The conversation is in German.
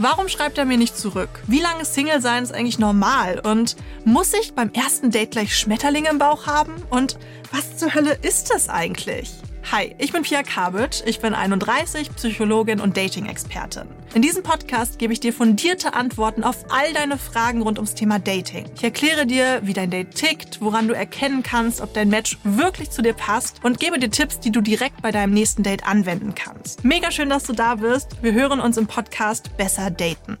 Warum schreibt er mir nicht zurück? Wie lange Single sein ist eigentlich normal? Und muss ich beim ersten Date gleich Schmetterlinge im Bauch haben? Und was zur Hölle ist das eigentlich? Hi, ich bin Pia Kabitsch, ich bin 31, Psychologin und Dating-Expertin. In diesem Podcast gebe ich dir fundierte Antworten auf all deine Fragen rund ums Thema Dating. Ich erkläre dir, wie dein Date tickt, woran du erkennen kannst, ob dein Match wirklich zu dir passt und gebe dir Tipps, die du direkt bei deinem nächsten Date anwenden kannst. Mega schön, dass du da bist. Wir hören uns im Podcast Besser Daten.